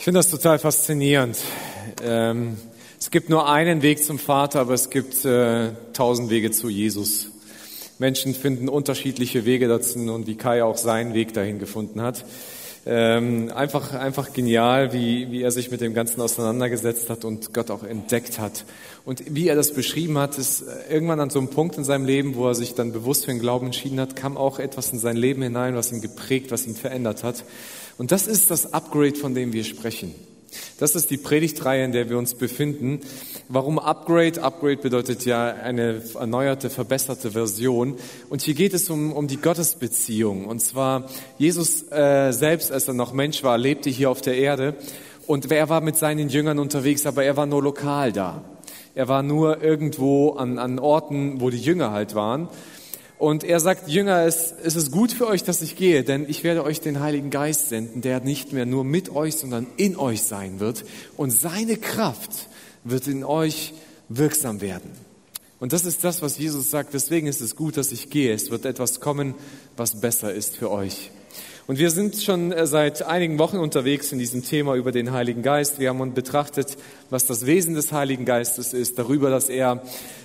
Ich finde das total faszinierend. Ähm, es gibt nur einen Weg zum Vater, aber es gibt äh, tausend Wege zu Jesus. Menschen finden unterschiedliche Wege dazu und wie Kai auch seinen Weg dahin gefunden hat. Ähm, einfach, einfach genial, wie, wie er sich mit dem Ganzen auseinandergesetzt hat und Gott auch entdeckt hat. Und wie er das beschrieben hat, ist äh, irgendwann an so einem Punkt in seinem Leben, wo er sich dann bewusst für den Glauben entschieden hat, kam auch etwas in sein Leben hinein, was ihn geprägt, was ihn verändert hat. Und das ist das Upgrade, von dem wir sprechen. Das ist die Predigtreihe, in der wir uns befinden. Warum Upgrade? Upgrade bedeutet ja eine erneuerte, verbesserte Version. Und hier geht es um, um die Gottesbeziehung. Und zwar Jesus äh, selbst, als er noch Mensch war, lebte hier auf der Erde. Und er war mit seinen Jüngern unterwegs, aber er war nur lokal da. Er war nur irgendwo an, an Orten, wo die Jünger halt waren. Und er sagt, Jünger, es, es ist gut für euch, dass ich gehe, denn ich werde euch den Heiligen Geist senden, der nicht mehr nur mit euch, sondern in euch sein wird. Und seine Kraft wird in euch wirksam werden. Und das ist das, was Jesus sagt. Deswegen ist es gut, dass ich gehe. Es wird etwas kommen, was besser ist für euch. Und wir sind schon äh, seit einigen Wochen unterwegs in diesem Thema über den Heiligen Geist. Wir haben uns betrachtet, was das Wesen des Heiligen Geistes ist, darüber, dass er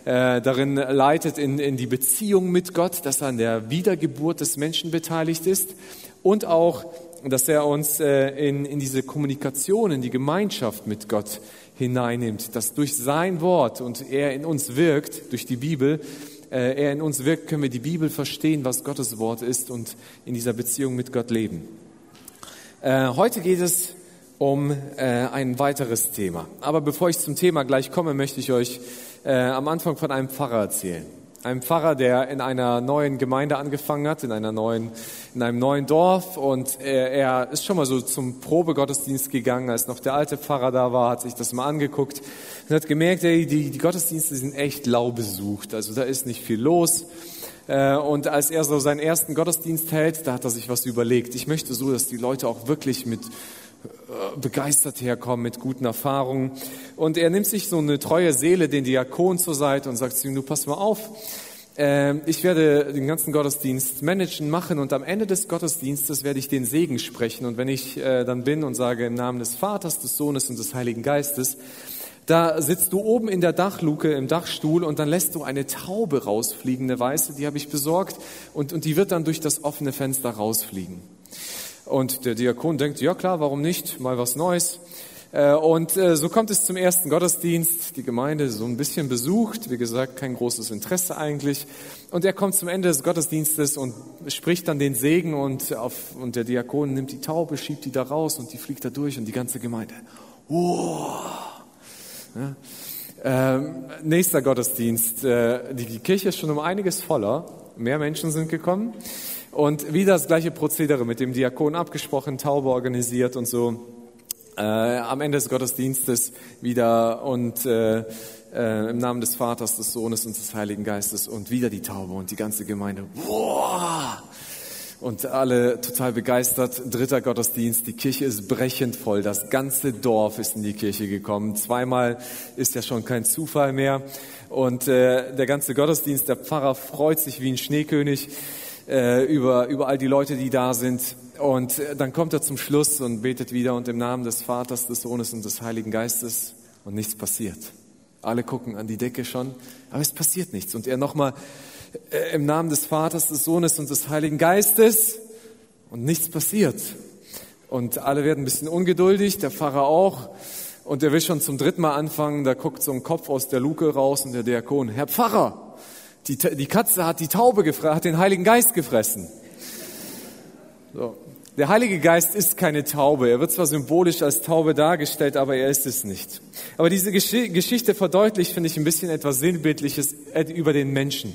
äh, darin leitet in, in die Beziehung mit Gott, dass er an der Wiedergeburt des Menschen beteiligt ist und auch, dass er uns äh, in, in diese Kommunikation, in die Gemeinschaft mit Gott hineinnimmt, dass durch sein Wort und er in uns wirkt, durch die Bibel, er in uns wirkt, können wir die Bibel verstehen, was Gottes Wort ist und in dieser Beziehung mit Gott leben. Äh, heute geht es um äh, ein weiteres Thema. Aber bevor ich zum Thema gleich komme, möchte ich euch am Anfang von einem Pfarrer erzählen einem Pfarrer, der in einer neuen Gemeinde angefangen hat, in, einer neuen, in einem neuen Dorf. Und er, er ist schon mal so zum Probegottesdienst gegangen, als noch der alte Pfarrer da war, hat sich das mal angeguckt und hat gemerkt, ey, die, die Gottesdienste sind echt lau besucht. Also da ist nicht viel los. Äh, und als er so seinen ersten Gottesdienst hält, da hat er sich was überlegt. Ich möchte so, dass die Leute auch wirklich mit begeistert herkommen mit guten Erfahrungen. Und er nimmt sich so eine treue Seele, den Diakon zur Seite und sagt zu ihm, du pass mal auf, ähm, ich werde den ganzen Gottesdienst managen, machen und am Ende des Gottesdienstes werde ich den Segen sprechen. Und wenn ich äh, dann bin und sage im Namen des Vaters, des Sohnes und des Heiligen Geistes, da sitzt du oben in der Dachluke im Dachstuhl und dann lässt du eine Taube rausfliegen, eine weiße, die habe ich besorgt und, und die wird dann durch das offene Fenster rausfliegen. Und der Diakon denkt, ja klar, warum nicht, mal was Neues. Äh, und äh, so kommt es zum ersten Gottesdienst. Die Gemeinde so ein bisschen besucht, wie gesagt, kein großes Interesse eigentlich. Und er kommt zum Ende des Gottesdienstes und spricht dann den Segen und, auf, und der Diakon nimmt die Taube, schiebt die da raus und die fliegt da durch und die ganze Gemeinde. Wow. Ja. Ähm, nächster Gottesdienst. Äh, die Kirche ist schon um einiges voller. Mehr Menschen sind gekommen. Und wieder das gleiche Prozedere mit dem Diakon abgesprochen, Taube organisiert und so. Äh, am Ende des Gottesdienstes wieder und äh, äh, im Namen des Vaters, des Sohnes und des Heiligen Geistes und wieder die Taube und die ganze Gemeinde. Wow! Und alle total begeistert. Dritter Gottesdienst, die Kirche ist brechend voll. Das ganze Dorf ist in die Kirche gekommen. Zweimal ist ja schon kein Zufall mehr. Und äh, der ganze Gottesdienst, der Pfarrer freut sich wie ein Schneekönig äh, über, über all die Leute, die da sind. Und äh, dann kommt er zum Schluss und betet wieder und im Namen des Vaters, des Sohnes und des Heiligen Geistes und nichts passiert. Alle gucken an die Decke schon, aber es passiert nichts. Und er nochmal äh, im Namen des Vaters, des Sohnes und des Heiligen Geistes und nichts passiert. Und alle werden ein bisschen ungeduldig, der Pfarrer auch. Und er will schon zum dritten Mal anfangen, da guckt so ein Kopf aus der Luke raus und der Diakon, Herr Pfarrer, die, die Katze hat die Taube gefressen, hat den Heiligen Geist gefressen. So. Der Heilige Geist ist keine Taube. Er wird zwar symbolisch als Taube dargestellt, aber er ist es nicht. Aber diese Geschichte verdeutlicht, finde ich, ein bisschen etwas Sinnbildliches über den Menschen.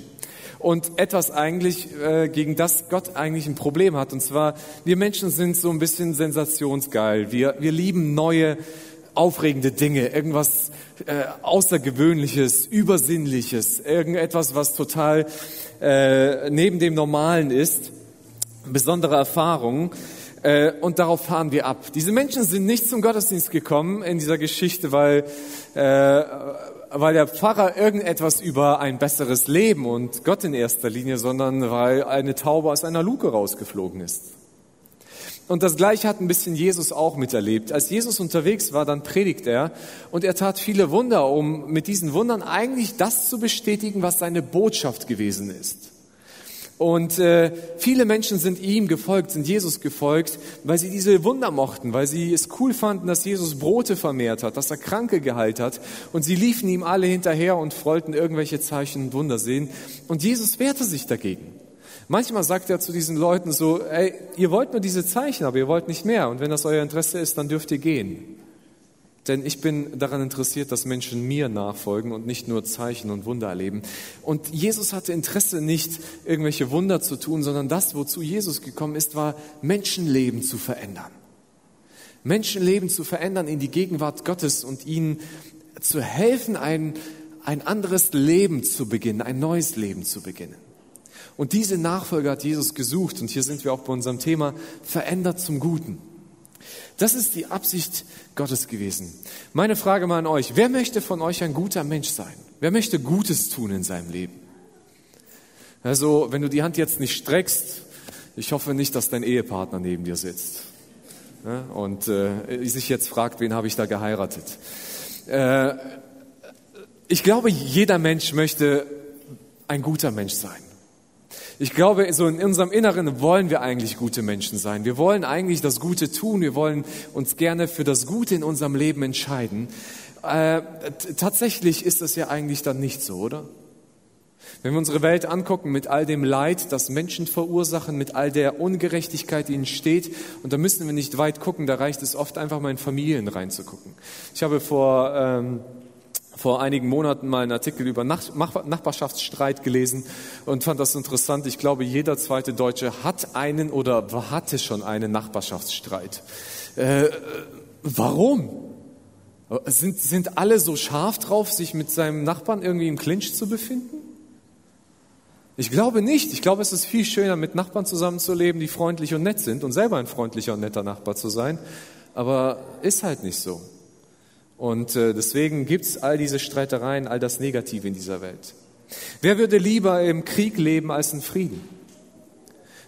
Und etwas eigentlich, äh, gegen das Gott eigentlich ein Problem hat. Und zwar, wir Menschen sind so ein bisschen sensationsgeil. Wir, wir lieben neue, aufregende Dinge, irgendwas äh, Außergewöhnliches, Übersinnliches, irgendetwas, was total äh, neben dem Normalen ist, besondere Erfahrungen. Äh, und darauf fahren wir ab. Diese Menschen sind nicht zum Gottesdienst gekommen in dieser Geschichte, weil, äh, weil der Pfarrer irgendetwas über ein besseres Leben und Gott in erster Linie, sondern weil eine Taube aus einer Luke rausgeflogen ist. Und das Gleiche hat ein bisschen Jesus auch miterlebt. Als Jesus unterwegs war, dann predigt er und er tat viele Wunder, um mit diesen Wundern eigentlich das zu bestätigen, was seine Botschaft gewesen ist. Und äh, viele Menschen sind ihm gefolgt, sind Jesus gefolgt, weil sie diese Wunder mochten, weil sie es cool fanden, dass Jesus Brote vermehrt hat, dass er Kranke geheilt hat. Und sie liefen ihm alle hinterher und wollten irgendwelche Zeichen und Wunder sehen. Und Jesus wehrte sich dagegen. Manchmal sagt er zu diesen Leuten so, ey, ihr wollt nur diese Zeichen, aber ihr wollt nicht mehr. Und wenn das euer Interesse ist, dann dürft ihr gehen. Denn ich bin daran interessiert, dass Menschen mir nachfolgen und nicht nur Zeichen und Wunder erleben. Und Jesus hatte Interesse, nicht irgendwelche Wunder zu tun, sondern das, wozu Jesus gekommen ist, war Menschenleben zu verändern. Menschenleben zu verändern in die Gegenwart Gottes und ihnen zu helfen, ein, ein anderes Leben zu beginnen, ein neues Leben zu beginnen. Und diese Nachfolger hat Jesus gesucht. Und hier sind wir auch bei unserem Thema verändert zum Guten. Das ist die Absicht Gottes gewesen. Meine Frage mal an euch. Wer möchte von euch ein guter Mensch sein? Wer möchte Gutes tun in seinem Leben? Also, wenn du die Hand jetzt nicht streckst, ich hoffe nicht, dass dein Ehepartner neben dir sitzt und äh, sich jetzt fragt, wen habe ich da geheiratet. Äh, ich glaube, jeder Mensch möchte ein guter Mensch sein. Ich glaube, so in unserem Inneren wollen wir eigentlich gute Menschen sein. Wir wollen eigentlich das Gute tun. Wir wollen uns gerne für das Gute in unserem Leben entscheiden. Äh, tatsächlich ist das ja eigentlich dann nicht so, oder? Wenn wir unsere Welt angucken mit all dem Leid, das Menschen verursachen, mit all der Ungerechtigkeit, die ihnen steht, und da müssen wir nicht weit gucken, da reicht es oft einfach mal in Familien reinzugucken. Ich habe vor ähm, vor einigen Monaten mal einen Artikel über Nachbarschaftsstreit gelesen und fand das interessant. Ich glaube, jeder zweite Deutsche hat einen oder hatte schon einen Nachbarschaftsstreit. Äh, warum? Sind, sind alle so scharf drauf, sich mit seinem Nachbarn irgendwie im Clinch zu befinden? Ich glaube nicht. Ich glaube, es ist viel schöner, mit Nachbarn zusammenzuleben, die freundlich und nett sind und selber ein freundlicher und netter Nachbar zu sein. Aber ist halt nicht so. Und äh, deswegen gibt es all diese Streitereien, all das Negative in dieser Welt. Wer würde lieber im Krieg leben als in Frieden?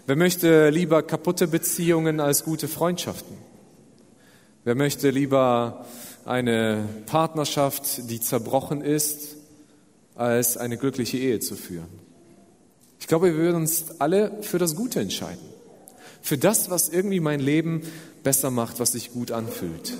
Wer möchte lieber kaputte Beziehungen als gute Freundschaften? Wer möchte lieber eine Partnerschaft, die zerbrochen ist, als eine glückliche Ehe zu führen? Ich glaube, wir würden uns alle für das Gute entscheiden. Für das, was irgendwie mein Leben besser macht, was sich gut anfühlt.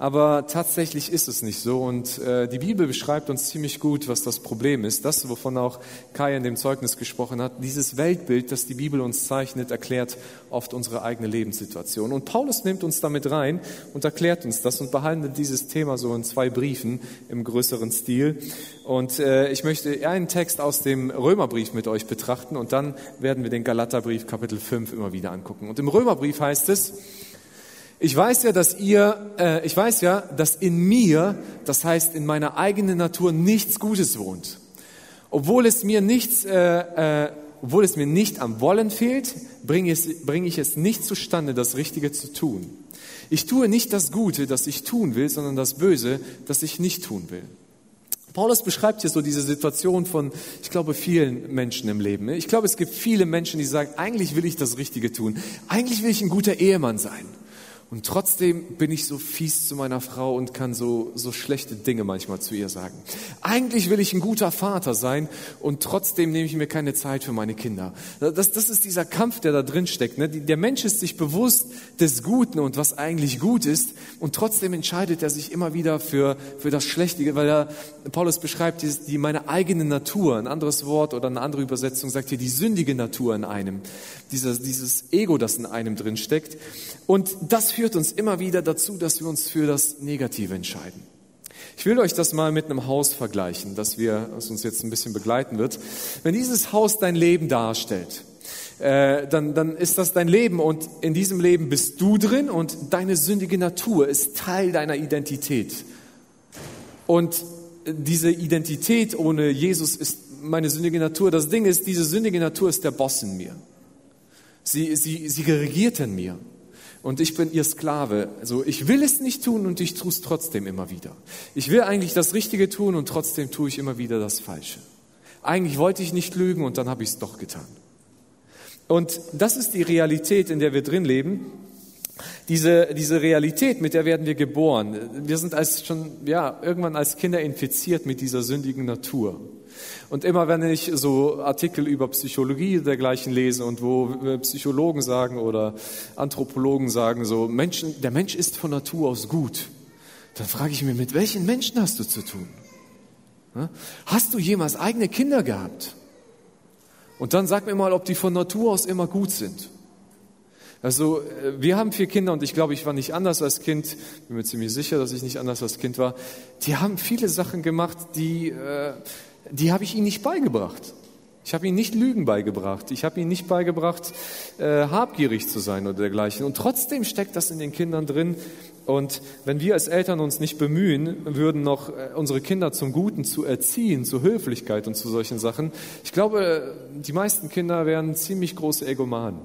Aber tatsächlich ist es nicht so. Und äh, die Bibel beschreibt uns ziemlich gut, was das Problem ist. Das, wovon auch Kai in dem Zeugnis gesprochen hat, dieses Weltbild, das die Bibel uns zeichnet, erklärt oft unsere eigene Lebenssituation. Und Paulus nimmt uns damit rein und erklärt uns das und behandelt dieses Thema so in zwei Briefen im größeren Stil. Und äh, ich möchte einen Text aus dem Römerbrief mit euch betrachten und dann werden wir den Galaterbrief Kapitel 5 immer wieder angucken. Und im Römerbrief heißt es, ich weiß ja, dass ihr, äh, ich weiß ja, dass in mir, das heißt in meiner eigenen Natur, nichts Gutes wohnt. Obwohl es mir nichts, äh, äh, obwohl es mir nicht am Wollen fehlt, bringe bring ich es nicht zustande, das Richtige zu tun. Ich tue nicht das Gute, das ich tun will, sondern das Böse, das ich nicht tun will. Paulus beschreibt hier so diese Situation von, ich glaube, vielen Menschen im Leben. Ich glaube, es gibt viele Menschen, die sagen, eigentlich will ich das Richtige tun. Eigentlich will ich ein guter Ehemann sein. Und trotzdem bin ich so fies zu meiner Frau und kann so, so schlechte Dinge manchmal zu ihr sagen. Eigentlich will ich ein guter Vater sein und trotzdem nehme ich mir keine Zeit für meine Kinder. Das, das ist dieser Kampf, der da drin steckt. Ne? Der Mensch ist sich bewusst des Guten und was eigentlich gut ist und trotzdem entscheidet er sich immer wieder für, für das Schlechte, weil er, Paulus beschreibt die, die meine eigene Natur, ein anderes Wort oder eine andere Übersetzung sagt hier die sündige Natur in einem, dieses, dieses Ego, das in einem drin steckt. Und das führt uns immer wieder dazu, dass wir uns für das Negative entscheiden. Ich will euch das mal mit einem Haus vergleichen, das, wir, das uns jetzt ein bisschen begleiten wird. Wenn dieses Haus dein Leben darstellt, äh, dann, dann ist das dein Leben und in diesem Leben bist du drin und deine sündige Natur ist Teil deiner Identität. Und diese Identität ohne Jesus ist meine sündige Natur. Das Ding ist, diese sündige Natur ist der Boss in mir. Sie, sie, sie regiert in mir und ich bin ihr Sklave. Also ich will es nicht tun und ich tue es trotzdem immer wieder. Ich will eigentlich das Richtige tun und trotzdem tue ich immer wieder das Falsche. Eigentlich wollte ich nicht lügen und dann habe ich es doch getan. Und das ist die Realität, in der wir drin leben. Diese, diese Realität, mit der werden wir geboren. Wir sind als schon, ja, irgendwann als Kinder infiziert mit dieser sündigen Natur. Und immer wenn ich so Artikel über Psychologie dergleichen lese und wo äh, Psychologen sagen oder Anthropologen sagen so, Menschen, der Mensch ist von Natur aus gut, dann frage ich mich, mit welchen Menschen hast du zu tun? Hast du jemals eigene Kinder gehabt? Und dann sag mir mal, ob die von Natur aus immer gut sind. Also äh, wir haben vier Kinder und ich glaube, ich war nicht anders als Kind. Bin mir ziemlich sicher, dass ich nicht anders als Kind war. Die haben viele Sachen gemacht, die, äh, die habe ich ihnen nicht beigebracht. Ich habe ihnen nicht Lügen beigebracht. Ich habe ihnen nicht beigebracht, äh, habgierig zu sein oder dergleichen. Und trotzdem steckt das in den Kindern drin. Und wenn wir als Eltern uns nicht bemühen würden, noch unsere Kinder zum Guten zu erziehen, zur Höflichkeit und zu solchen Sachen, ich glaube, die meisten Kinder wären ziemlich große Egomanen.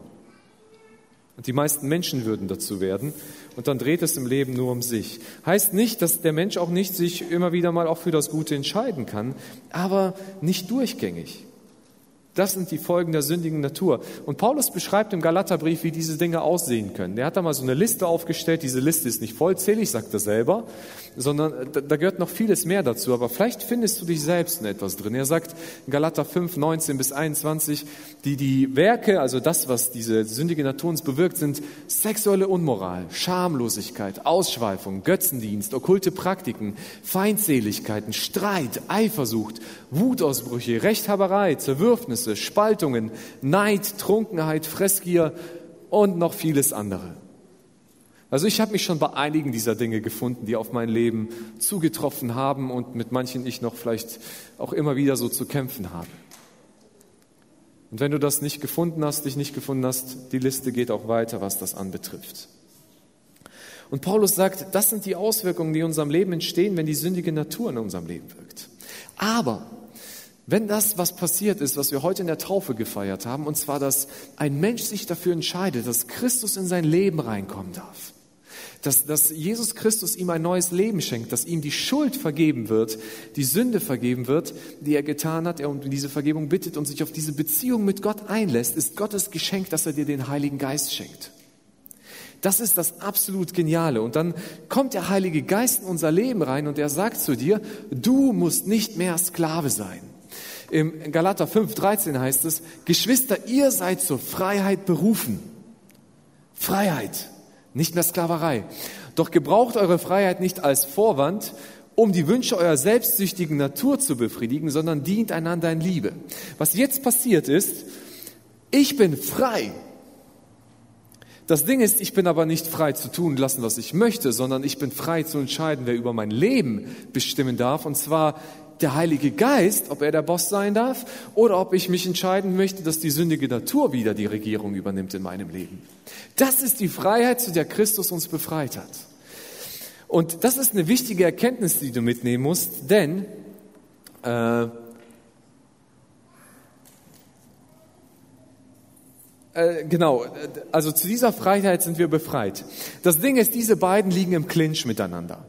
Und die meisten Menschen würden dazu werden. Und dann dreht es im Leben nur um sich. Heißt nicht, dass der Mensch auch nicht sich immer wieder mal auch für das Gute entscheiden kann, aber nicht durchgängig. Das sind die Folgen der sündigen Natur. Und Paulus beschreibt im Galaterbrief, wie diese Dinge aussehen können. Er hat da mal so eine Liste aufgestellt. Diese Liste ist nicht vollzählig, sagt er selber, sondern da, da gehört noch vieles mehr dazu. Aber vielleicht findest du dich selbst in etwas drin. Er sagt in Galater 5, 19 bis 21, die, die Werke, also das, was diese sündige Natur uns bewirkt, sind sexuelle Unmoral, Schamlosigkeit, Ausschweifung, Götzendienst, okkulte Praktiken, Feindseligkeiten, Streit, Eifersucht, Wutausbrüche, Rechthaberei, Zerwürfnis, Bedürfnisse, Spaltungen, Neid, Trunkenheit, Fressgier und noch vieles andere. Also ich habe mich schon bei einigen dieser Dinge gefunden, die auf mein Leben zugetroffen haben und mit manchen ich noch vielleicht auch immer wieder so zu kämpfen habe. Und wenn du das nicht gefunden hast, dich nicht gefunden hast, die Liste geht auch weiter, was das anbetrifft. Und Paulus sagt, das sind die Auswirkungen, die in unserem Leben entstehen, wenn die sündige Natur in unserem Leben wirkt. Aber wenn das, was passiert ist, was wir heute in der Taufe gefeiert haben, und zwar, dass ein Mensch sich dafür entscheidet, dass Christus in sein Leben reinkommen darf, dass, dass Jesus Christus ihm ein neues Leben schenkt, dass ihm die Schuld vergeben wird, die Sünde vergeben wird, die er getan hat, er um diese Vergebung bittet und sich auf diese Beziehung mit Gott einlässt, ist Gottes Geschenk, dass er dir den Heiligen Geist schenkt. Das ist das absolut Geniale. Und dann kommt der Heilige Geist in unser Leben rein und er sagt zu dir, du musst nicht mehr Sklave sein. Im Galater 5,13 heißt es, Geschwister, ihr seid zur Freiheit berufen. Freiheit, nicht mehr Sklaverei. Doch gebraucht eure Freiheit nicht als Vorwand, um die Wünsche eurer selbstsüchtigen Natur zu befriedigen, sondern dient einander in Liebe. Was jetzt passiert ist, ich bin frei. Das Ding ist, ich bin aber nicht frei zu tun lassen, was ich möchte, sondern ich bin frei zu entscheiden, wer über mein Leben bestimmen darf, und zwar der Heilige Geist, ob er der Boss sein darf oder ob ich mich entscheiden möchte, dass die sündige Natur wieder die Regierung übernimmt in meinem Leben. Das ist die Freiheit, zu der Christus uns befreit hat. Und das ist eine wichtige Erkenntnis, die du mitnehmen musst, denn äh, äh, genau, also zu dieser Freiheit sind wir befreit. Das Ding ist, diese beiden liegen im Clinch miteinander.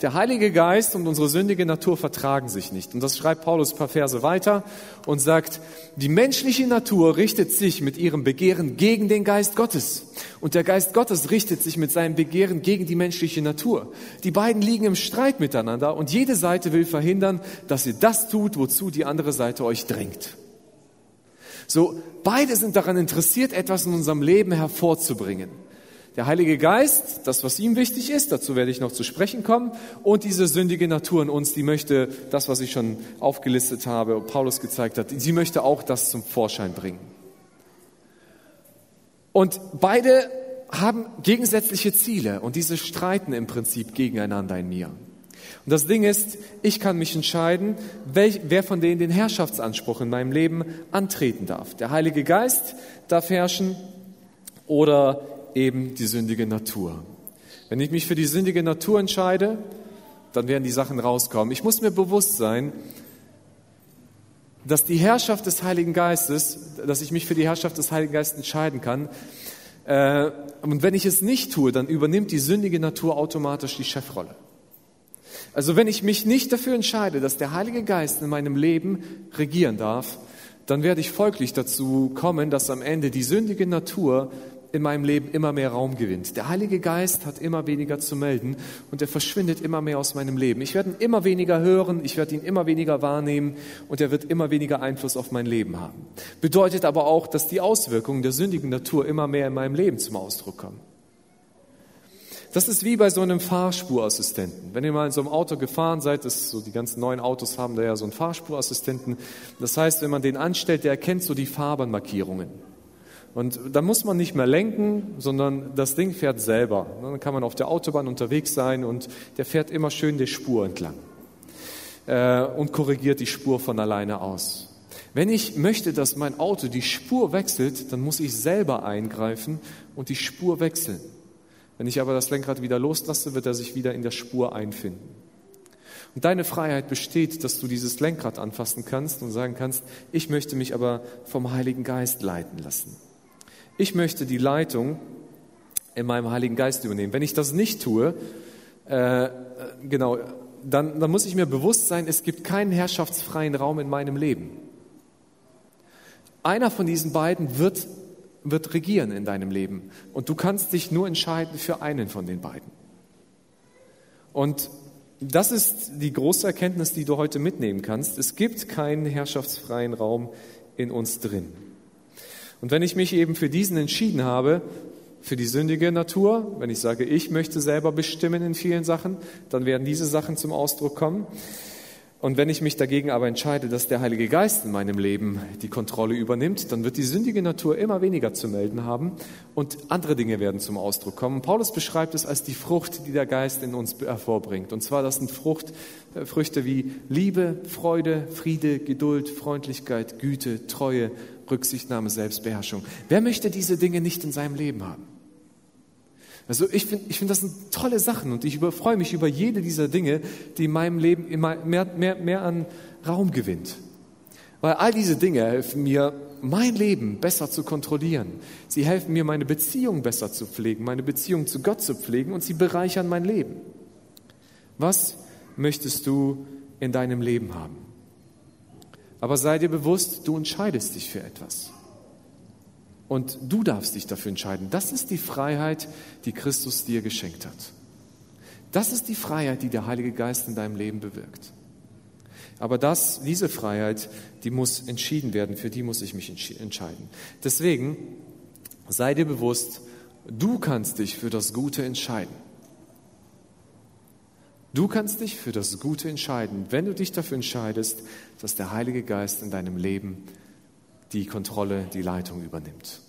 Der Heilige Geist und unsere sündige Natur vertragen sich nicht. Und das schreibt Paulus ein paar Verse weiter und sagt, die menschliche Natur richtet sich mit ihrem Begehren gegen den Geist Gottes. Und der Geist Gottes richtet sich mit seinem Begehren gegen die menschliche Natur. Die beiden liegen im Streit miteinander und jede Seite will verhindern, dass ihr das tut, wozu die andere Seite euch drängt. So, beide sind daran interessiert, etwas in unserem Leben hervorzubringen. Der Heilige Geist, das, was ihm wichtig ist, dazu werde ich noch zu sprechen kommen, und diese sündige Natur in uns, die möchte das, was ich schon aufgelistet habe, Paulus gezeigt hat, sie möchte auch das zum Vorschein bringen. Und beide haben gegensätzliche Ziele und diese streiten im Prinzip gegeneinander in mir. Und das Ding ist, ich kann mich entscheiden, welch, wer von denen den Herrschaftsanspruch in meinem Leben antreten darf. Der Heilige Geist darf herrschen oder eben die sündige Natur. Wenn ich mich für die sündige Natur entscheide, dann werden die Sachen rauskommen. Ich muss mir bewusst sein, dass die Herrschaft des Heiligen Geistes, dass ich mich für die Herrschaft des Heiligen Geistes entscheiden kann. Äh, und wenn ich es nicht tue, dann übernimmt die sündige Natur automatisch die Chefrolle. Also wenn ich mich nicht dafür entscheide, dass der Heilige Geist in meinem Leben regieren darf, dann werde ich folglich dazu kommen, dass am Ende die sündige Natur in meinem Leben immer mehr Raum gewinnt. Der Heilige Geist hat immer weniger zu melden und er verschwindet immer mehr aus meinem Leben. Ich werde ihn immer weniger hören, ich werde ihn immer weniger wahrnehmen und er wird immer weniger Einfluss auf mein Leben haben. Bedeutet aber auch, dass die Auswirkungen der sündigen Natur immer mehr in meinem Leben zum Ausdruck kommen. Das ist wie bei so einem Fahrspurassistenten. Wenn ihr mal in so einem Auto gefahren seid, das so die ganzen neuen Autos haben da ja so einen Fahrspurassistenten. Das heißt, wenn man den anstellt, der erkennt so die Fahrbahnmarkierungen. Und da muss man nicht mehr lenken, sondern das Ding fährt selber. Dann kann man auf der Autobahn unterwegs sein und der fährt immer schön die Spur entlang äh, und korrigiert die Spur von alleine aus. Wenn ich möchte, dass mein Auto die Spur wechselt, dann muss ich selber eingreifen und die Spur wechseln. Wenn ich aber das Lenkrad wieder loslasse, wird er sich wieder in der Spur einfinden. Und deine Freiheit besteht, dass du dieses Lenkrad anfassen kannst und sagen kannst, ich möchte mich aber vom Heiligen Geist leiten lassen. Ich möchte die Leitung in meinem Heiligen Geist übernehmen. Wenn ich das nicht tue, äh, genau, dann, dann muss ich mir bewusst sein, es gibt keinen herrschaftsfreien Raum in meinem Leben. Einer von diesen beiden wird, wird regieren in deinem Leben. Und du kannst dich nur entscheiden für einen von den beiden. Und das ist die große Erkenntnis, die du heute mitnehmen kannst. Es gibt keinen herrschaftsfreien Raum in uns drin. Und wenn ich mich eben für diesen entschieden habe, für die sündige Natur, wenn ich sage, ich möchte selber bestimmen in vielen Sachen, dann werden diese Sachen zum Ausdruck kommen. Und wenn ich mich dagegen aber entscheide, dass der Heilige Geist in meinem Leben die Kontrolle übernimmt, dann wird die sündige Natur immer weniger zu melden haben und andere Dinge werden zum Ausdruck kommen. Paulus beschreibt es als die Frucht, die der Geist in uns hervorbringt. Und zwar das sind Frucht, äh, Früchte wie Liebe, Freude, Friede, Geduld, Freundlichkeit, Güte, Treue, Rücksichtnahme, Selbstbeherrschung. Wer möchte diese Dinge nicht in seinem Leben haben? Also ich finde, ich finde, das sind tolle Sachen und ich freue mich über jede dieser Dinge, die in meinem Leben immer mehr, mehr, mehr an Raum gewinnt. Weil all diese Dinge helfen mir, mein Leben besser zu kontrollieren. Sie helfen mir, meine Beziehung besser zu pflegen, meine Beziehung zu Gott zu pflegen und sie bereichern mein Leben. Was möchtest du in deinem Leben haben? Aber sei dir bewusst, du entscheidest dich für etwas. Und du darfst dich dafür entscheiden. Das ist die Freiheit, die Christus dir geschenkt hat. Das ist die Freiheit, die der Heilige Geist in deinem Leben bewirkt. Aber das, diese Freiheit, die muss entschieden werden, für die muss ich mich entscheiden. Deswegen sei dir bewusst, du kannst dich für das Gute entscheiden. Du kannst dich für das Gute entscheiden, wenn du dich dafür entscheidest, dass der Heilige Geist in deinem Leben die Kontrolle, die Leitung übernimmt.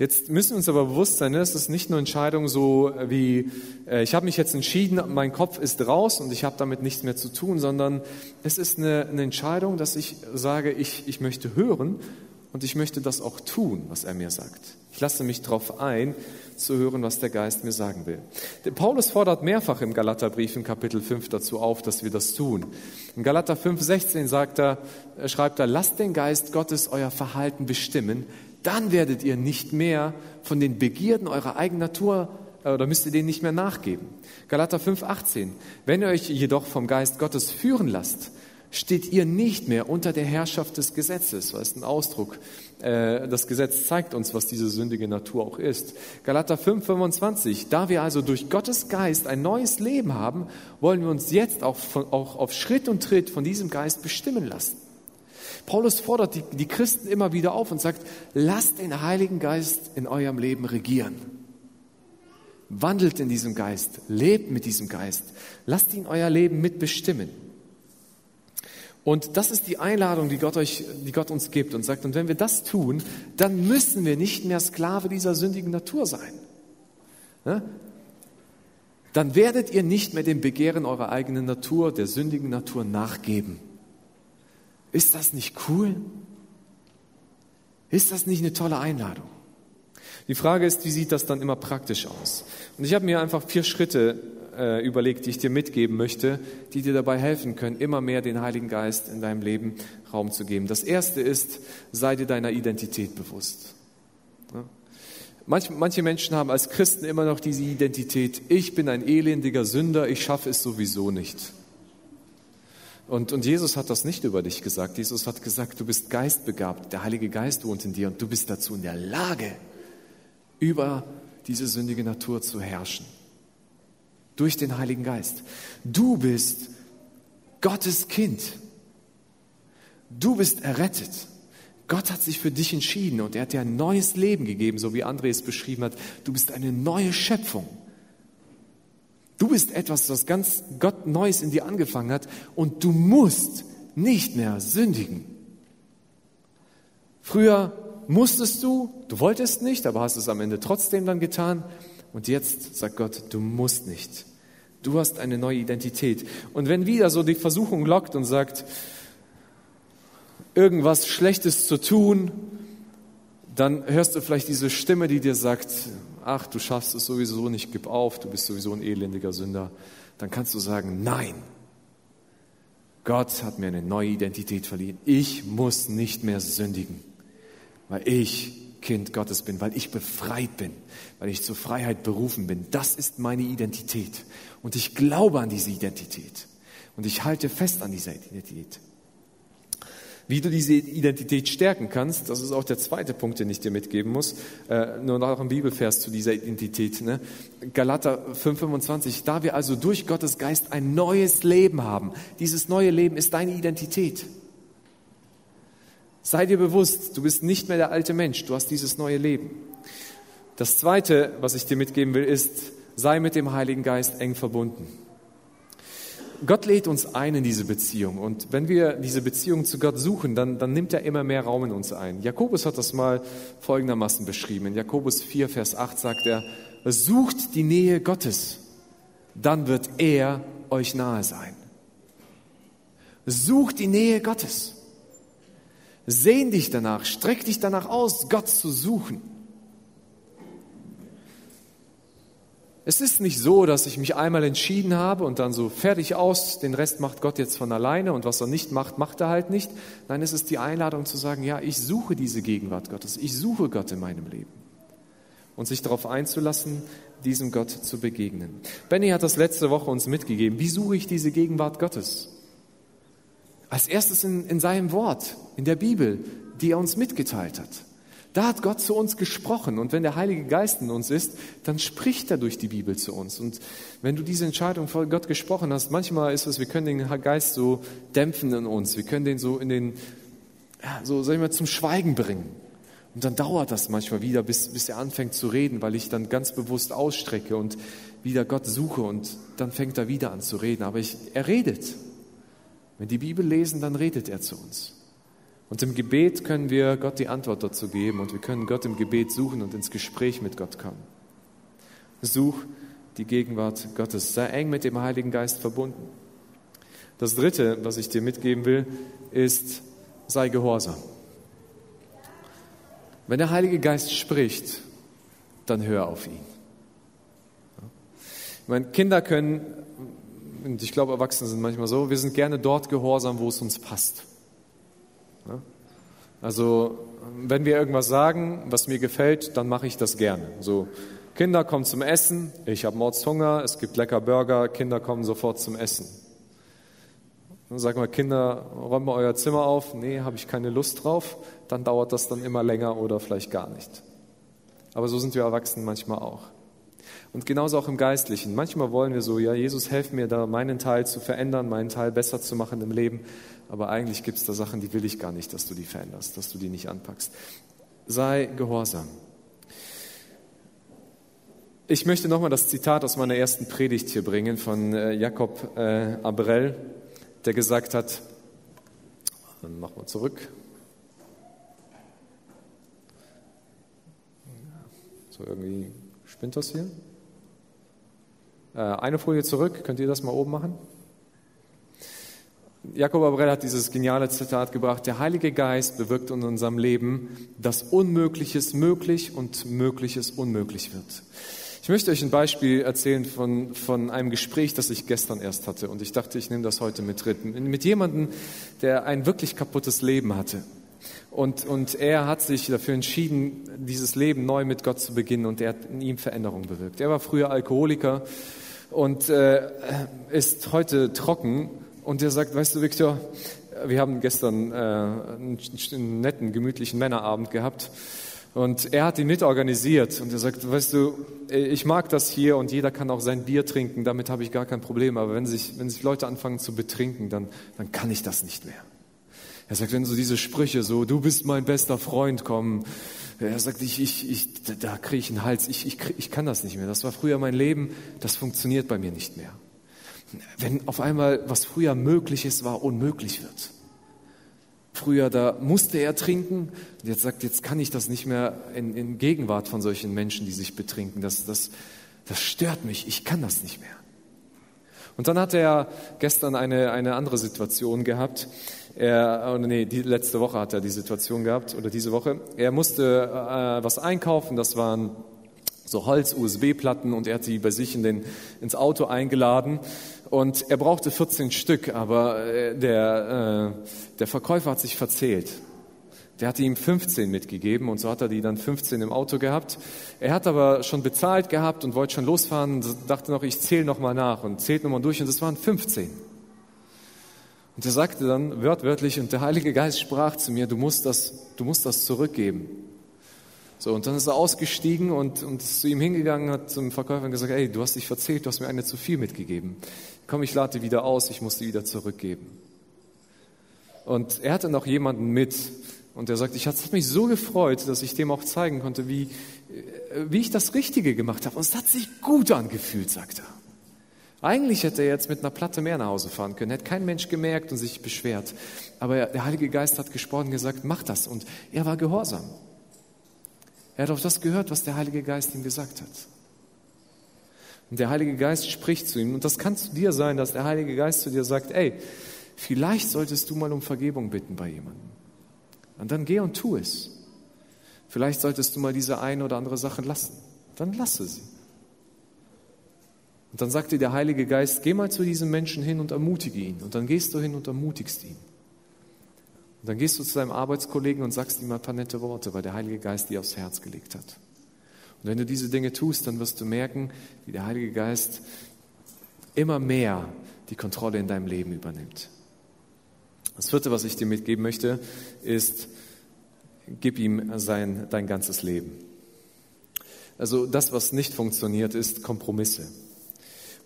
Jetzt müssen wir uns aber bewusst sein, ne, es ist nicht nur Entscheidung so wie, äh, ich habe mich jetzt entschieden, mein Kopf ist raus und ich habe damit nichts mehr zu tun, sondern es ist eine, eine Entscheidung, dass ich sage, ich, ich möchte hören und ich möchte das auch tun, was er mir sagt. Ich lasse mich darauf ein, zu hören, was der Geist mir sagen will. Paulus fordert mehrfach im Galaterbrief in Kapitel 5 dazu auf, dass wir das tun. In Galater 5, 16 sagt er, schreibt er, lasst den Geist Gottes euer Verhalten bestimmen, dann werdet ihr nicht mehr von den Begierden eurer eigenen Natur äh, oder müsst ihr denen nicht mehr nachgeben. Galater 5, 18. Wenn ihr euch jedoch vom Geist Gottes führen lasst, steht ihr nicht mehr unter der Herrschaft des Gesetzes. Das ist ein Ausdruck. Äh, das Gesetz zeigt uns, was diese sündige Natur auch ist. Galater 5, 25. Da wir also durch Gottes Geist ein neues Leben haben, wollen wir uns jetzt auch, von, auch auf Schritt und Tritt von diesem Geist bestimmen lassen. Paulus fordert die, die Christen immer wieder auf und sagt, lasst den Heiligen Geist in eurem Leben regieren. Wandelt in diesem Geist, lebt mit diesem Geist, lasst ihn euer Leben mitbestimmen. Und das ist die Einladung, die Gott, euch, die Gott uns gibt und sagt, und wenn wir das tun, dann müssen wir nicht mehr Sklave dieser sündigen Natur sein. Dann werdet ihr nicht mehr dem Begehren eurer eigenen Natur, der sündigen Natur nachgeben. Ist das nicht cool? Ist das nicht eine tolle Einladung? Die Frage ist, wie sieht das dann immer praktisch aus? Und ich habe mir einfach vier Schritte äh, überlegt, die ich dir mitgeben möchte, die dir dabei helfen können, immer mehr den Heiligen Geist in deinem Leben Raum zu geben. Das erste ist, sei dir deiner Identität bewusst. Ja? Manch, manche Menschen haben als Christen immer noch diese Identität, ich bin ein elendiger Sünder, ich schaffe es sowieso nicht. Und, und Jesus hat das nicht über dich gesagt. Jesus hat gesagt, du bist geistbegabt, der Heilige Geist wohnt in dir und du bist dazu in der Lage, über diese sündige Natur zu herrschen. Durch den Heiligen Geist. Du bist Gottes Kind. Du bist errettet. Gott hat sich für dich entschieden und er hat dir ein neues Leben gegeben, so wie André es beschrieben hat. Du bist eine neue Schöpfung. Du bist etwas, was ganz Gott Neues in dir angefangen hat und du musst nicht mehr sündigen. Früher musstest du, du wolltest nicht, aber hast es am Ende trotzdem dann getan. Und jetzt sagt Gott, du musst nicht. Du hast eine neue Identität. Und wenn wieder so die Versuchung lockt und sagt, irgendwas Schlechtes zu tun, dann hörst du vielleicht diese Stimme, die dir sagt, ach, du schaffst es sowieso nicht, gib auf, du bist sowieso ein elendiger Sünder. Dann kannst du sagen, nein, Gott hat mir eine neue Identität verliehen. Ich muss nicht mehr sündigen, weil ich Kind Gottes bin, weil ich befreit bin, weil ich zur Freiheit berufen bin. Das ist meine Identität. Und ich glaube an diese Identität. Und ich halte fest an dieser Identität. Wie du diese Identität stärken kannst, das ist auch der zweite Punkt, den ich dir mitgeben muss. Äh, nur noch ein Bibelvers zu dieser Identität. Ne? Galater 5,25. Da wir also durch Gottes Geist ein neues Leben haben. Dieses neue Leben ist deine Identität. Sei dir bewusst, du bist nicht mehr der alte Mensch, du hast dieses neue Leben. Das zweite, was ich dir mitgeben will, ist, sei mit dem Heiligen Geist eng verbunden. Gott lädt uns ein in diese Beziehung. Und wenn wir diese Beziehung zu Gott suchen, dann, dann nimmt er immer mehr Raum in uns ein. Jakobus hat das mal folgendermaßen beschrieben. In Jakobus 4, Vers 8 sagt er, sucht die Nähe Gottes, dann wird er euch nahe sein. Sucht die Nähe Gottes. Sehn dich danach, streck dich danach aus, Gott zu suchen. Es ist nicht so, dass ich mich einmal entschieden habe und dann so fertig aus, den Rest macht Gott jetzt von alleine und was er nicht macht, macht er halt nicht. Nein, es ist die Einladung zu sagen, ja, ich suche diese Gegenwart Gottes, ich suche Gott in meinem Leben. Und sich darauf einzulassen, diesem Gott zu begegnen. Benny hat das letzte Woche uns mitgegeben. Wie suche ich diese Gegenwart Gottes? Als erstes in, in seinem Wort, in der Bibel, die er uns mitgeteilt hat. Da hat Gott zu uns gesprochen. Und wenn der Heilige Geist in uns ist, dann spricht er durch die Bibel zu uns. Und wenn du diese Entscheidung vor Gott gesprochen hast, manchmal ist es, wir können den Geist so dämpfen in uns. Wir können den so in den, so, sag ich mal, zum Schweigen bringen. Und dann dauert das manchmal wieder, bis, bis er anfängt zu reden, weil ich dann ganz bewusst ausstrecke und wieder Gott suche und dann fängt er wieder an zu reden. Aber ich, er redet. Wenn die Bibel lesen, dann redet er zu uns. Und im Gebet können wir Gott die Antwort dazu geben und wir können Gott im Gebet suchen und ins Gespräch mit Gott kommen. Such die Gegenwart Gottes. Sei eng mit dem Heiligen Geist verbunden. Das Dritte, was ich dir mitgeben will, ist, sei gehorsam. Wenn der Heilige Geist spricht, dann hör auf ihn. Meine Kinder können, und ich glaube, Erwachsene sind manchmal so, wir sind gerne dort gehorsam, wo es uns passt. Also wenn wir irgendwas sagen, was mir gefällt, dann mache ich das gerne. So Kinder kommen zum Essen, ich habe Mordshunger, es gibt lecker Burger, Kinder kommen sofort zum Essen. Dann sagen wir, Kinder, räumt mal euer Zimmer auf. Nee, habe ich keine Lust drauf. Dann dauert das dann immer länger oder vielleicht gar nicht. Aber so sind wir Erwachsenen manchmal auch. Und genauso auch im Geistlichen. Manchmal wollen wir so, ja, Jesus, helf mir da, meinen Teil zu verändern, meinen Teil besser zu machen im Leben. Aber eigentlich gibt es da Sachen, die will ich gar nicht, dass du die veränderst, dass du die nicht anpackst. Sei gehorsam. Ich möchte nochmal das Zitat aus meiner ersten Predigt hier bringen von äh, Jakob äh, Abrell, der gesagt hat, dann machen wir zurück. So irgendwie spinnt das hier. Äh, eine Folie zurück, könnt ihr das mal oben machen? Jakob Abrell hat dieses geniale Zitat gebracht, der Heilige Geist bewirkt in unserem Leben, dass Unmögliches möglich und Mögliches unmöglich wird. Ich möchte euch ein Beispiel erzählen von, von einem Gespräch, das ich gestern erst hatte. Und ich dachte, ich nehme das heute mit dritten. Mit jemandem, der ein wirklich kaputtes Leben hatte. Und, und er hat sich dafür entschieden, dieses Leben neu mit Gott zu beginnen. Und er hat in ihm Veränderung bewirkt. Er war früher Alkoholiker und äh, ist heute trocken. Und er sagt, weißt du, Viktor, wir haben gestern äh, einen, netten, gemütlichen Männerabend gehabt. Und er hat ihn mitorganisiert und er sagt, weißt du, ich mag das hier und jeder kann auch sein Bier trinken, damit habe ich gar kein Problem. Aber wenn sich, wenn sich Leute anfangen zu betrinken, dann, dann kann ich das nicht mehr. Er sagt, wenn so diese Sprüche so, du bist mein bester Freund kommen, er sagt, ich, ich, ich, da kriege ich einen Hals, ich, ich, ich kann das nicht mehr. Das war früher mein Leben, das funktioniert bei mir nicht mehr. Wenn auf einmal, was früher möglich ist, war, unmöglich wird. Früher, da musste er trinken. Und jetzt sagt, jetzt kann ich das nicht mehr in, in Gegenwart von solchen Menschen, die sich betrinken. Das, das, das stört mich. Ich kann das nicht mehr. Und dann hat er gestern eine, eine andere Situation gehabt. Er, oh nee, die letzte Woche hat er die Situation gehabt oder diese Woche. Er musste äh, was einkaufen. Das waren so Holz-USB-Platten und er hat die bei sich in den, ins Auto eingeladen. Und er brauchte 14 Stück, aber äh, der, äh, der Verkäufer hat sich verzählt. Der hatte ihm 15 mitgegeben und so hat er die dann 15 im Auto gehabt. Er hat aber schon bezahlt gehabt und wollte schon losfahren dachte noch, ich zähle nochmal nach und zählt nochmal durch und es waren 15. Und er sagte dann wörtwörtlich, und der Heilige Geist sprach zu mir, du musst das, du musst das zurückgeben. So, und dann ist er ausgestiegen und, und ist zu ihm hingegangen, hat zum Verkäufer gesagt, ey, du hast dich verzählt, du hast mir eine zu viel mitgegeben. Komm, ich lade wieder aus, ich muss die wieder zurückgeben. Und er hatte noch jemanden mit und er sagt, ich hat mich so gefreut, dass ich dem auch zeigen konnte, wie, wie ich das Richtige gemacht habe. Und es hat sich gut angefühlt, sagt er. Eigentlich hätte er jetzt mit einer Platte mehr nach Hause fahren können, hätte kein Mensch gemerkt und sich beschwert. Aber der Heilige Geist hat gesprochen und gesagt, mach das. Und er war gehorsam. Er hat auf das gehört, was der Heilige Geist ihm gesagt hat. Und der Heilige Geist spricht zu ihm. Und das kann zu dir sein, dass der Heilige Geist zu dir sagt, ey, vielleicht solltest du mal um Vergebung bitten bei jemandem. Und dann geh und tu es. Vielleicht solltest du mal diese eine oder andere Sache lassen. Dann lasse sie. Und dann sagt dir der Heilige Geist, geh mal zu diesem Menschen hin und ermutige ihn. Und dann gehst du hin und ermutigst ihn. Und dann gehst du zu deinem Arbeitskollegen und sagst ihm ein paar nette Worte, weil der Heilige Geist dir aufs Herz gelegt hat. Und wenn du diese Dinge tust, dann wirst du merken, wie der Heilige Geist immer mehr die Kontrolle in deinem Leben übernimmt. Das vierte, was ich dir mitgeben möchte, ist, gib ihm sein, dein ganzes Leben. Also das, was nicht funktioniert, ist Kompromisse.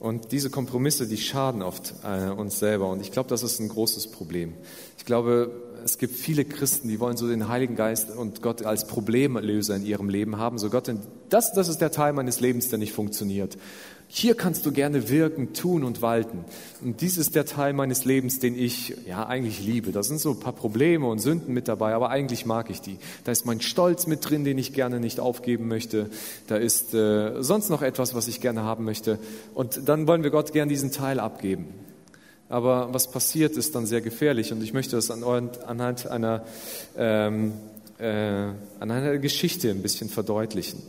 Und diese Kompromisse, die schaden oft äh, uns selber. Und ich glaube, das ist ein großes Problem. Ich glaube, es gibt viele Christen, die wollen so den Heiligen Geist und Gott als Problemlöser in ihrem Leben haben. So Gott, das, das ist der Teil meines Lebens, der nicht funktioniert. Hier kannst du gerne wirken, tun und walten. Und dies ist der Teil meines Lebens, den ich ja eigentlich liebe. Da sind so ein paar Probleme und Sünden mit dabei, aber eigentlich mag ich die. Da ist mein Stolz mit drin, den ich gerne nicht aufgeben möchte. Da ist äh, sonst noch etwas, was ich gerne haben möchte. Und dann wollen wir Gott gern diesen Teil abgeben. Aber was passiert, ist dann sehr gefährlich. Und ich möchte das anhand einer, ähm, äh, an einer Geschichte ein bisschen verdeutlichen.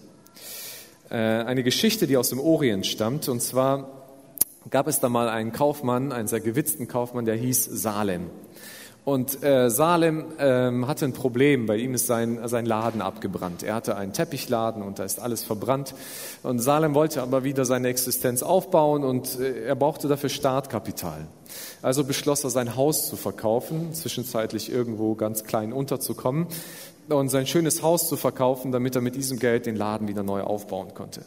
Äh, eine Geschichte, die aus dem Orient stammt. Und zwar gab es da mal einen Kaufmann, einen sehr gewitzten Kaufmann, der hieß Salem. Und äh, Salem ähm, hatte ein Problem. Bei ihm ist sein, sein Laden abgebrannt. Er hatte einen Teppichladen und da ist alles verbrannt. Und Salem wollte aber wieder seine Existenz aufbauen und äh, er brauchte dafür Startkapital. Also beschloss er, sein Haus zu verkaufen, zwischenzeitlich irgendwo ganz klein unterzukommen und sein schönes Haus zu verkaufen, damit er mit diesem Geld den Laden wieder neu aufbauen konnte.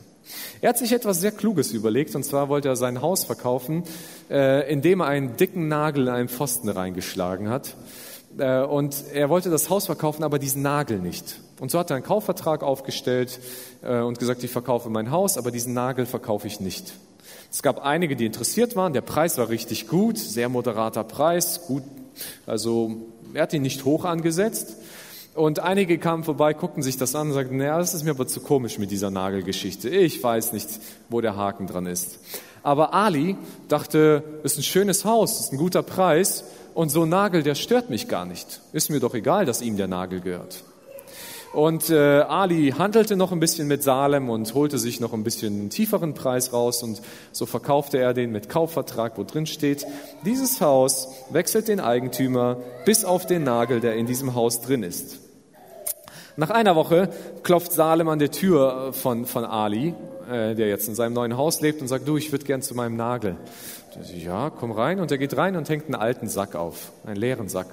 Er hat sich etwas sehr Kluges überlegt, und zwar wollte er sein Haus verkaufen, äh, indem er einen dicken Nagel in einen Pfosten reingeschlagen hat. Äh, und er wollte das Haus verkaufen, aber diesen Nagel nicht. Und so hat er einen Kaufvertrag aufgestellt äh, und gesagt, ich verkaufe mein Haus, aber diesen Nagel verkaufe ich nicht. Es gab einige, die interessiert waren. Der Preis war richtig gut, sehr moderater Preis, gut. Also er hat ihn nicht hoch angesetzt. Und einige kamen vorbei, guckten sich das an und sagten, naja, das ist mir aber zu komisch mit dieser Nagelgeschichte. Ich weiß nicht, wo der Haken dran ist. Aber Ali dachte, ist ein schönes Haus, ist ein guter Preis und so ein Nagel, der stört mich gar nicht. Ist mir doch egal, dass ihm der Nagel gehört. Und äh, Ali handelte noch ein bisschen mit Salem und holte sich noch ein bisschen einen tieferen Preis raus und so verkaufte er den mit Kaufvertrag, wo drin steht, dieses Haus wechselt den Eigentümer bis auf den Nagel, der in diesem Haus drin ist. Nach einer Woche klopft Salem an der Tür von, von Ali, äh, der jetzt in seinem neuen Haus lebt und sagt, du, ich würde gern zu meinem Nagel. Der sagt, ja, komm rein. Und er geht rein und hängt einen alten Sack auf, einen leeren Sack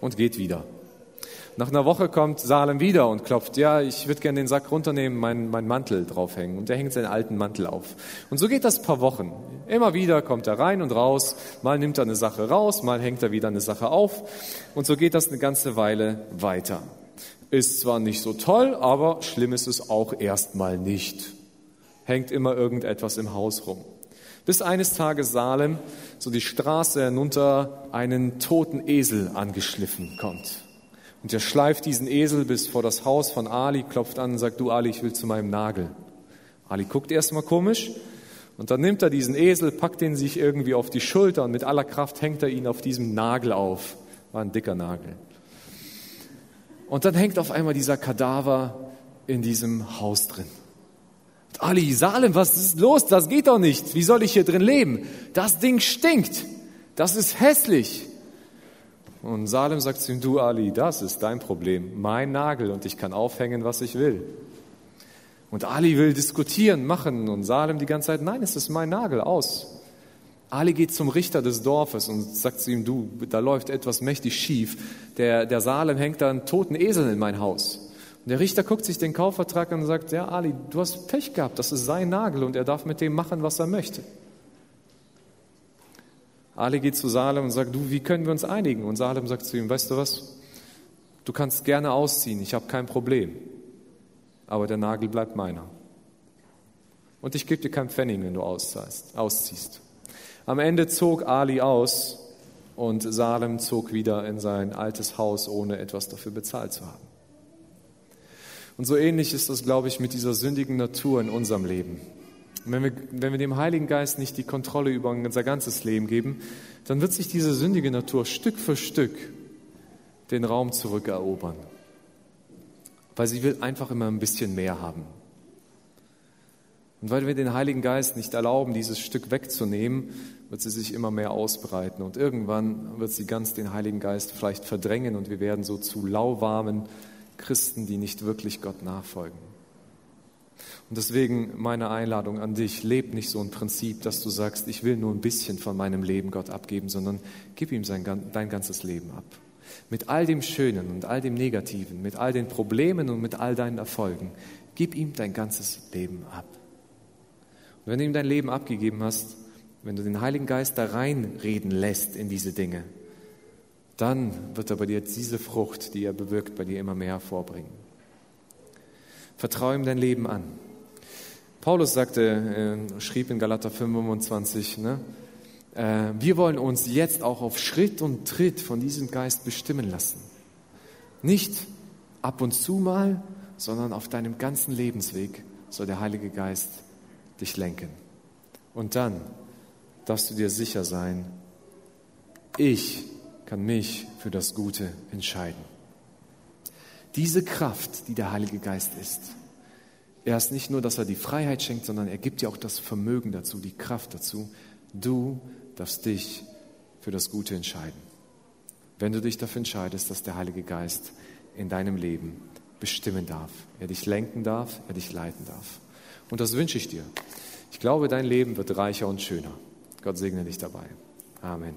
und geht wieder. Nach einer Woche kommt Salem wieder und klopft, ja, ich würde gerne den Sack runternehmen, meinen mein Mantel draufhängen. Und er hängt seinen alten Mantel auf. Und so geht das paar Wochen. Immer wieder kommt er rein und raus, mal nimmt er eine Sache raus, mal hängt er wieder eine Sache auf. Und so geht das eine ganze Weile weiter. Ist zwar nicht so toll, aber schlimm ist es auch erstmal nicht. Hängt immer irgendetwas im Haus rum. Bis eines Tages Salem so die Straße hinunter einen toten Esel angeschliffen kommt. Und er schleift diesen Esel bis vor das Haus von Ali, klopft an und sagt, du Ali, ich will zu meinem Nagel. Ali guckt erstmal komisch und dann nimmt er diesen Esel, packt ihn sich irgendwie auf die Schulter und mit aller Kraft hängt er ihn auf diesem Nagel auf. War ein dicker Nagel. Und dann hängt auf einmal dieser Kadaver in diesem Haus drin. Und Ali, Salem, was ist los? Das geht doch nicht. Wie soll ich hier drin leben? Das Ding stinkt. Das ist hässlich. Und Salem sagt zu ihm, du Ali, das ist dein Problem, mein Nagel und ich kann aufhängen, was ich will. Und Ali will diskutieren, machen und Salem die ganze Zeit, nein, es ist mein Nagel, aus. Ali geht zum Richter des Dorfes und sagt zu ihm, du, da läuft etwas mächtig schief. Der, der Salem hängt da einen toten Esel in mein Haus. Und der Richter guckt sich den Kaufvertrag an und sagt, ja Ali, du hast Pech gehabt, das ist sein Nagel und er darf mit dem machen, was er möchte. Ali geht zu Salem und sagt, du, wie können wir uns einigen? Und Salem sagt zu ihm, weißt du was? Du kannst gerne ausziehen, ich habe kein Problem. Aber der Nagel bleibt meiner. Und ich gebe dir keinen Pfennig, wenn du ausziehst. Am Ende zog Ali aus und Salem zog wieder in sein altes Haus, ohne etwas dafür bezahlt zu haben. Und so ähnlich ist das, glaube ich, mit dieser sündigen Natur in unserem Leben. Wenn wir, wenn wir dem Heiligen Geist nicht die Kontrolle über unser ganzes Leben geben, dann wird sich diese sündige Natur Stück für Stück den Raum zurückerobern. Weil sie will einfach immer ein bisschen mehr haben. Und weil wir den Heiligen Geist nicht erlauben, dieses Stück wegzunehmen, wird sie sich immer mehr ausbreiten. Und irgendwann wird sie ganz den Heiligen Geist vielleicht verdrängen und wir werden so zu lauwarmen Christen, die nicht wirklich Gott nachfolgen. Und deswegen meine Einladung an dich, leb nicht so ein Prinzip, dass du sagst, ich will nur ein bisschen von meinem Leben Gott abgeben, sondern gib ihm sein, dein ganzes Leben ab. Mit all dem Schönen und all dem Negativen, mit all den Problemen und mit all deinen Erfolgen, gib ihm dein ganzes Leben ab. Und wenn du ihm dein Leben abgegeben hast, wenn du den Heiligen Geist da reinreden lässt in diese Dinge, dann wird er bei dir diese Frucht, die er bewirkt, bei dir immer mehr hervorbringen. Vertraue ihm dein Leben an. Paulus sagte, äh, schrieb in Galater 25, ne, äh, wir wollen uns jetzt auch auf Schritt und Tritt von diesem Geist bestimmen lassen. Nicht ab und zu mal, sondern auf deinem ganzen Lebensweg soll der Heilige Geist dich lenken. Und dann darfst du dir sicher sein, ich kann mich für das Gute entscheiden. Diese Kraft, die der Heilige Geist ist, er ist nicht nur, dass er die Freiheit schenkt, sondern er gibt dir auch das Vermögen dazu, die Kraft dazu. Du darfst dich für das Gute entscheiden. Wenn du dich dafür entscheidest, dass der Heilige Geist in deinem Leben bestimmen darf, er dich lenken darf, er dich leiten darf. Und das wünsche ich dir. Ich glaube, dein Leben wird reicher und schöner. Gott segne dich dabei. Amen.